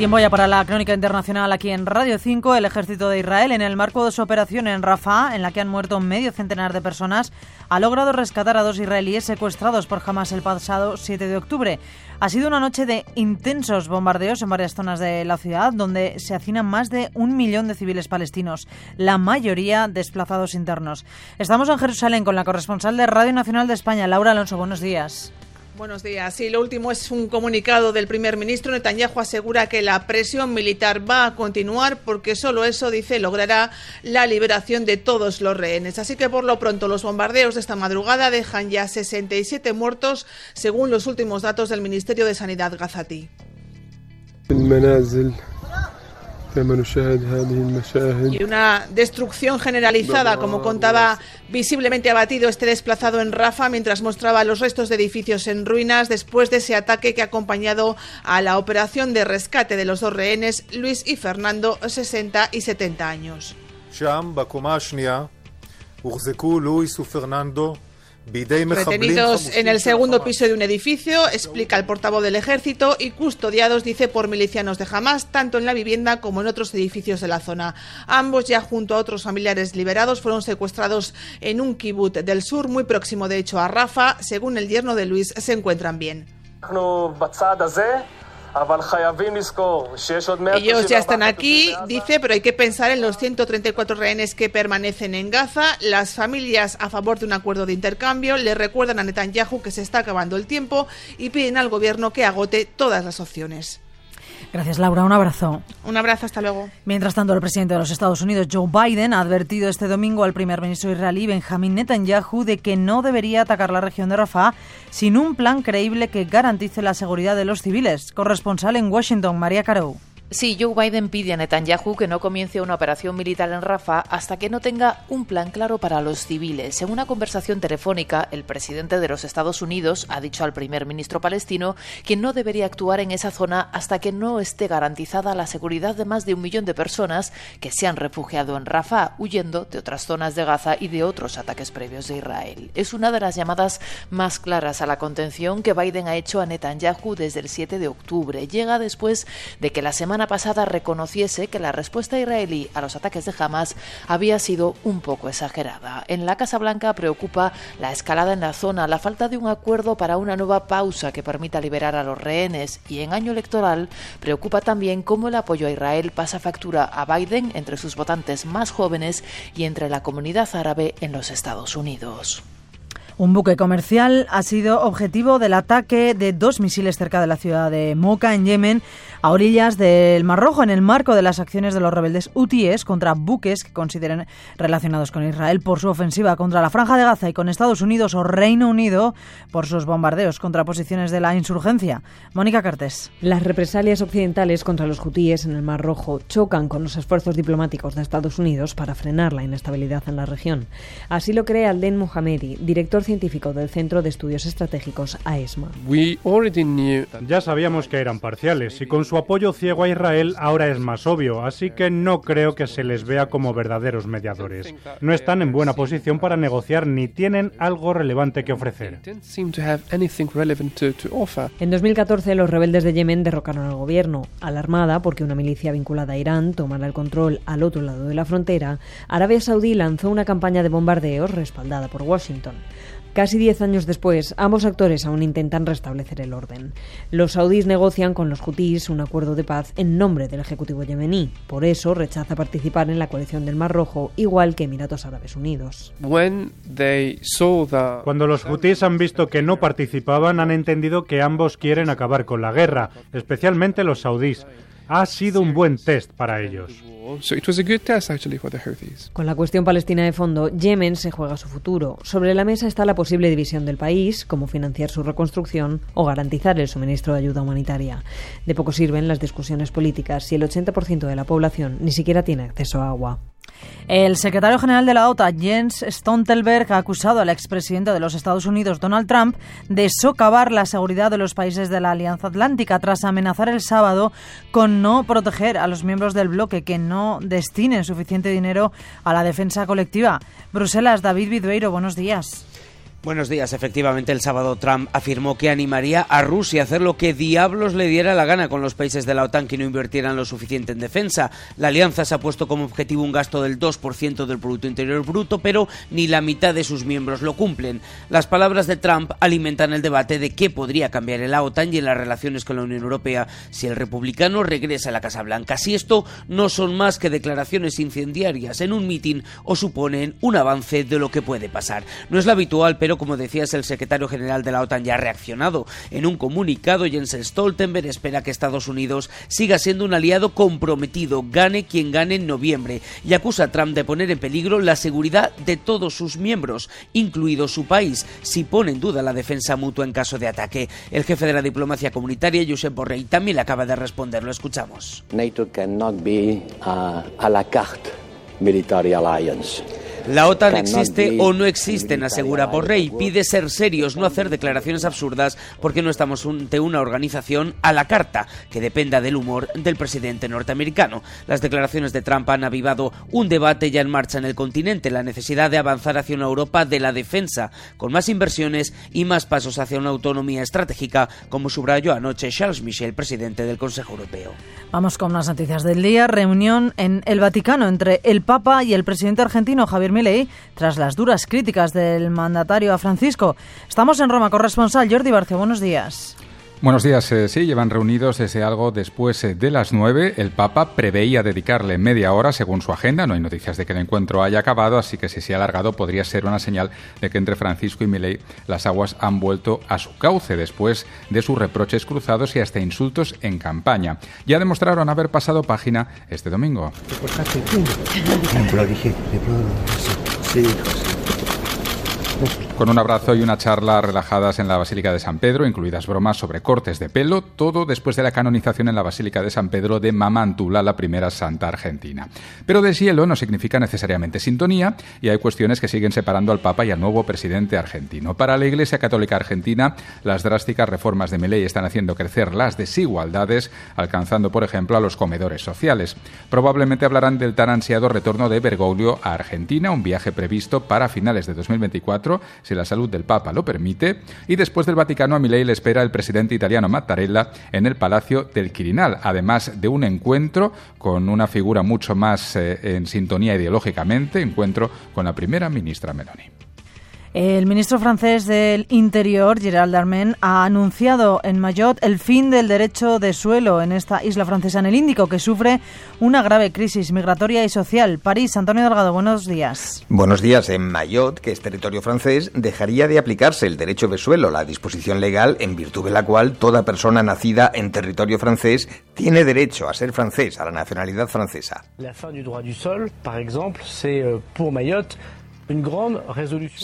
Tiempo ya para la crónica internacional aquí en Radio 5. El ejército de Israel, en el marco de su operación en Rafah, en la que han muerto medio centenar de personas, ha logrado rescatar a dos israelíes secuestrados por Hamas el pasado 7 de octubre. Ha sido una noche de intensos bombardeos en varias zonas de la ciudad, donde se hacinan más de un millón de civiles palestinos, la mayoría desplazados internos. Estamos en Jerusalén con la corresponsal de Radio Nacional de España, Laura Alonso. Buenos días. Buenos días. Sí, lo último es un comunicado del primer ministro. Netanyahu asegura que la presión militar va a continuar porque solo eso, dice, logrará la liberación de todos los rehenes. Así que por lo pronto los bombardeos de esta madrugada dejan ya 67 muertos, según los últimos datos del Ministerio de Sanidad gazatí. Y una destrucción generalizada, como contaba visiblemente abatido este desplazado en Rafa mientras mostraba los restos de edificios en ruinas después de ese ataque que ha acompañado a la operación de rescate de los dos rehenes, Luis y Fernando, 60 y 70 años. Retenidos en el segundo piso de un edificio, explica el portavoz del ejército, y custodiados, dice, por milicianos de Hamas, tanto en la vivienda como en otros edificios de la zona. Ambos, ya junto a otros familiares liberados, fueron secuestrados en un kibut del sur, muy próximo de hecho a Rafa. Según el yerno de Luis, se encuentran bien. Ellos ya están aquí, dice, pero hay que pensar en los 134 rehenes que permanecen en Gaza. Las familias a favor de un acuerdo de intercambio le recuerdan a Netanyahu que se está acabando el tiempo y piden al gobierno que agote todas las opciones. Gracias, Laura. Un abrazo. Un abrazo, hasta luego. Mientras tanto, el presidente de los Estados Unidos, Joe Biden, ha advertido este domingo al primer ministro israelí, Benjamin Netanyahu, de que no debería atacar la región de Rafah sin un plan creíble que garantice la seguridad de los civiles. Corresponsal en Washington, María Caro. Sí, Joe Biden pide a Netanyahu que no comience una operación militar en Rafah hasta que no tenga un plan claro para los civiles. En una conversación telefónica, el presidente de los Estados Unidos ha dicho al primer ministro palestino que no debería actuar en esa zona hasta que no esté garantizada la seguridad de más de un millón de personas que se han refugiado en Rafah, huyendo de otras zonas de Gaza y de otros ataques previos de Israel. Es una de las llamadas más claras a la contención que Biden ha hecho a Netanyahu desde el 7 de octubre. Llega después de que la semana pasada reconociese que la respuesta israelí a los ataques de Hamas había sido un poco exagerada. En la Casa Blanca preocupa la escalada en la zona, la falta de un acuerdo para una nueva pausa que permita liberar a los rehenes y en año electoral preocupa también cómo el apoyo a Israel pasa factura a Biden entre sus votantes más jóvenes y entre la comunidad árabe en los Estados Unidos. Un buque comercial ha sido objetivo del ataque de dos misiles cerca de la ciudad de Moca, en Yemen, a orillas del Mar Rojo, en el marco de las acciones de los rebeldes hutíes contra buques que consideren relacionados con Israel por su ofensiva contra la Franja de Gaza y con Estados Unidos o Reino Unido por sus bombardeos contra posiciones de la insurgencia. Mónica Cartes. Las represalias occidentales contra los hutíes en el Mar Rojo chocan con los esfuerzos diplomáticos de Estados Unidos para frenar la inestabilidad en la región. Así lo cree Alden Mohamedi, director científico del Centro de Estudios Estratégicos AESMA. Ya sabíamos que eran parciales y con su apoyo ciego a Israel ahora es más obvio, así que no creo que se les vea como verdaderos mediadores. No están en buena posición para negociar ni tienen algo relevante que ofrecer. En 2014 los rebeldes de Yemen derrocaron al gobierno. Alarmada porque una milicia vinculada a Irán tomara el control al otro lado de la frontera, Arabia Saudí lanzó una campaña de bombardeos respaldada por Washington. Casi diez años después, ambos actores aún intentan restablecer el orden. Los saudíes negocian con los hutíes un acuerdo de paz en nombre del Ejecutivo yemení. Por eso rechaza participar en la coalición del Mar Rojo, igual que Emiratos Árabes Unidos. Cuando los hutíes han visto que no participaban, han entendido que ambos quieren acabar con la guerra, especialmente los saudíes ha sido un buen test para ellos. Con la cuestión palestina de fondo, Yemen se juega su futuro. Sobre la mesa está la posible división del país, como financiar su reconstrucción o garantizar el suministro de ayuda humanitaria. De poco sirven las discusiones políticas si el 80% de la población ni siquiera tiene acceso a agua. El secretario general de la OTAN, Jens Stoltenberg, ha acusado al expresidente de los Estados Unidos, Donald Trump, de socavar la seguridad de los países de la Alianza Atlántica tras amenazar el sábado con no proteger a los miembros del bloque que no destinen suficiente dinero a la defensa colectiva. Bruselas, David Vidueiro, buenos días. Buenos días. Efectivamente, el sábado Trump afirmó que animaría a Rusia a hacer lo que diablos le diera la gana con los países de la OTAN que no invirtieran lo suficiente en defensa. La alianza se ha puesto como objetivo un gasto del 2% del Producto Interior Bruto, pero ni la mitad de sus miembros lo cumplen. Las palabras de Trump alimentan el debate de qué podría cambiar en la OTAN y en las relaciones con la Unión Europea si el republicano regresa a la Casa Blanca. Si esto no son más que declaraciones incendiarias en un mitin o suponen un avance de lo que puede pasar. No es la habitual, pero pero como decías, el secretario general de la OTAN ya ha reaccionado. En un comunicado, Jens Stoltenberg espera que Estados Unidos siga siendo un aliado comprometido, gane quien gane en noviembre, y acusa a Trump de poner en peligro la seguridad de todos sus miembros, incluido su país, si pone en duda la defensa mutua en caso de ataque. El jefe de la diplomacia comunitaria, Josep Borrell, también acaba de responder. Lo escuchamos. NATO cannot be uh, a la carte military alliance. La OTAN existe o no existe, asegura Borrell. Pide ser serios, no hacer declaraciones absurdas, porque no estamos ante una organización a la carta que dependa del humor del presidente norteamericano. Las declaraciones de Trump han avivado un debate ya en marcha en el continente, la necesidad de avanzar hacia una Europa de la defensa, con más inversiones y más pasos hacia una autonomía estratégica, como subrayó anoche Charles Michel, presidente del Consejo Europeo. Vamos con las noticias del día. Reunión en el Vaticano entre el Papa y el presidente argentino Javier Milei tras las duras críticas del mandatario a Francisco. Estamos en Roma, corresponsal Jordi Barcia. Buenos días. Buenos días. Eh, sí, llevan reunidos desde algo después eh, de las nueve. El Papa preveía dedicarle media hora según su agenda. No hay noticias de que el encuentro haya acabado, así que si se ha alargado podría ser una señal de que entre Francisco y Milei las aguas han vuelto a su cauce después de sus reproches cruzados y hasta insultos en campaña. Ya demostraron haber pasado página este domingo. Con un abrazo y una charla relajadas en la Basílica de San Pedro, incluidas bromas sobre cortes de pelo, todo después de la canonización en la Basílica de San Pedro de Mamantula, la primera santa argentina. Pero deshielo no significa necesariamente sintonía y hay cuestiones que siguen separando al Papa y al nuevo presidente argentino. Para la Iglesia Católica Argentina, las drásticas reformas de Milei están haciendo crecer las desigualdades, alcanzando, por ejemplo, a los comedores sociales. Probablemente hablarán del tan ansiado retorno de Bergoglio a Argentina, un viaje previsto para finales de 2024 si la salud del Papa lo permite, y después del Vaticano a Milei le espera el presidente italiano Mattarella en el Palacio del Quirinal, además de un encuentro con una figura mucho más eh, en sintonía ideológicamente, encuentro con la primera ministra Meloni. El ministro francés del Interior, Gerald Darmanin, ha anunciado en Mayotte el fin del derecho de suelo en esta isla francesa en el Índico, que sufre una grave crisis migratoria y social. París, Antonio Delgado, buenos días. Buenos días. En Mayotte, que es territorio francés, dejaría de aplicarse el derecho de suelo, la disposición legal en virtud de la cual toda persona nacida en territorio francés tiene derecho a ser francés, a la nacionalidad francesa. La fin du droit du sol, par exemple, c'est euh, pour Mayotte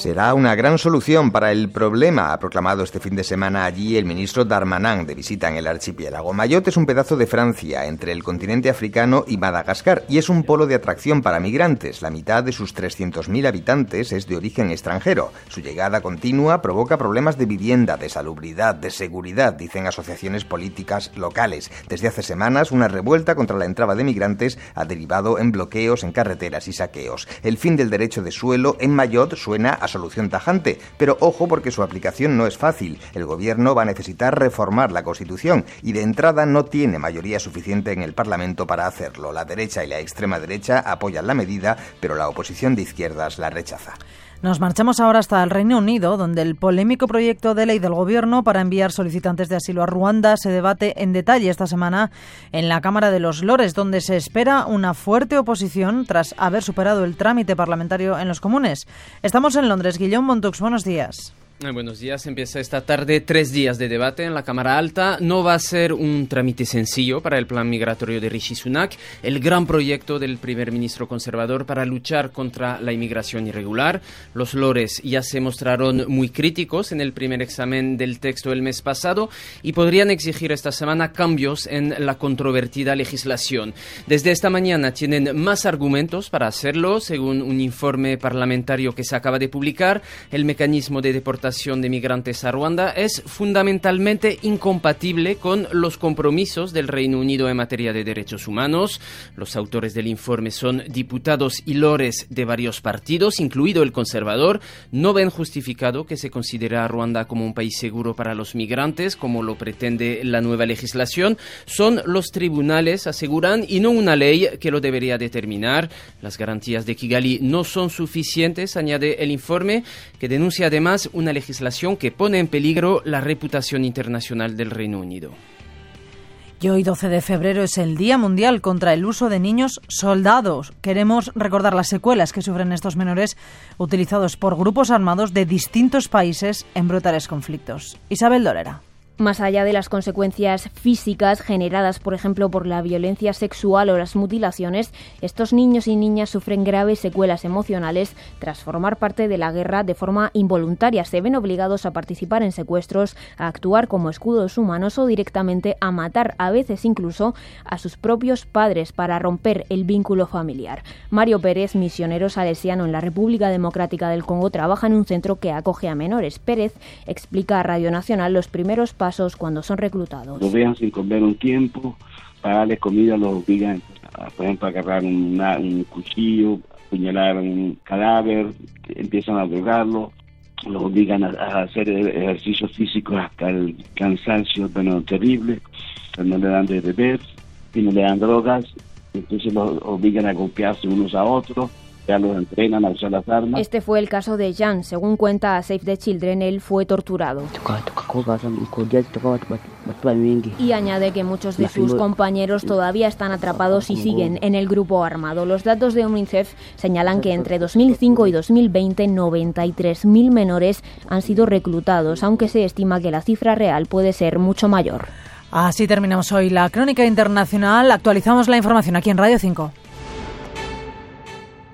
Será una gran solución para el problema, ha proclamado este fin de semana allí el ministro Darmanin de visita en el archipiélago. Mayotte es un pedazo de Francia entre el continente africano y Madagascar y es un polo de atracción para migrantes. La mitad de sus 300.000 habitantes es de origen extranjero. Su llegada continua provoca problemas de vivienda, de salubridad, de seguridad, dicen asociaciones políticas locales. Desde hace semanas, una revuelta contra la entrada de migrantes ha derivado en bloqueos en carreteras y saqueos. El fin del derecho de suelo en Mayotte suena a solución tajante, pero ojo porque su aplicación no es fácil. El gobierno va a necesitar reformar la Constitución y de entrada no tiene mayoría suficiente en el Parlamento para hacerlo. La derecha y la extrema derecha apoyan la medida, pero la oposición de izquierdas la rechaza. Nos marchamos ahora hasta el Reino Unido, donde el polémico proyecto de ley del Gobierno para enviar solicitantes de asilo a Ruanda se debate en detalle esta semana en la Cámara de los Lores, donde se espera una fuerte oposición tras haber superado el trámite parlamentario en los comunes. Estamos en Londres. Guillaume Montux, buenos días. Buenos días. Empieza esta tarde tres días de debate en la Cámara Alta. No va a ser un trámite sencillo para el plan migratorio de Rishi Sunak, el gran proyecto del primer ministro conservador para luchar contra la inmigración irregular. Los lores ya se mostraron muy críticos en el primer examen del texto el mes pasado y podrían exigir esta semana cambios en la controvertida legislación. Desde esta mañana tienen más argumentos para hacerlo, según un informe parlamentario que se acaba de publicar. El mecanismo de deportación deportación de migrantes a Ruanda es fundamentalmente incompatible con los compromisos del Reino Unido en materia de derechos humanos. Los autores del informe son diputados y lores de varios partidos, incluido el conservador. No ven justificado que se considere a Ruanda como un país seguro para los migrantes, como lo pretende la nueva legislación. Son los tribunales, aseguran, y no una ley que lo debería determinar. Las garantías de Kigali no son suficientes, añade el informe, que denuncia además una legislación que pone en peligro la reputación internacional del Reino Unido. Y hoy 12 de febrero es el Día Mundial contra el uso de niños soldados. Queremos recordar las secuelas que sufren estos menores utilizados por grupos armados de distintos países en brutales conflictos. Isabel Dolera. Más allá de las consecuencias físicas generadas, por ejemplo, por la violencia sexual o las mutilaciones, estos niños y niñas sufren graves secuelas emocionales tras formar parte de la guerra de forma involuntaria. Se ven obligados a participar en secuestros, a actuar como escudos humanos o directamente a matar, a veces incluso a sus propios padres para romper el vínculo familiar. Mario Pérez, misionero salesiano en la República Democrática del Congo, trabaja en un centro que acoge a menores. Pérez explica a Radio Nacional los primeros pasos cuando son reclutados. Los dejan sin comer un tiempo, para darles comida los obligan, por ejemplo, a agarrar un cuchillo, apuñalar un cadáver, empiezan a drogarlo, los obligan a, hacer ejercicios físicos hasta el cansancio bueno, terrible, no le dan de beber y no le dan drogas, entonces los obligan a golpearse unos a otros ya los entrenan a usar las armas. Este fue el caso de Jan. Según cuenta a Save the Children, él fue torturado. Y añade que muchos de sus compañeros todavía están atrapados y siguen en el grupo armado. Los datos de UNICEF señalan que entre 2005 y 2020 93.000 menores han sido reclutados, aunque se estima que la cifra real puede ser mucho mayor. Así terminamos hoy la crónica internacional. Actualizamos la información aquí en Radio 5.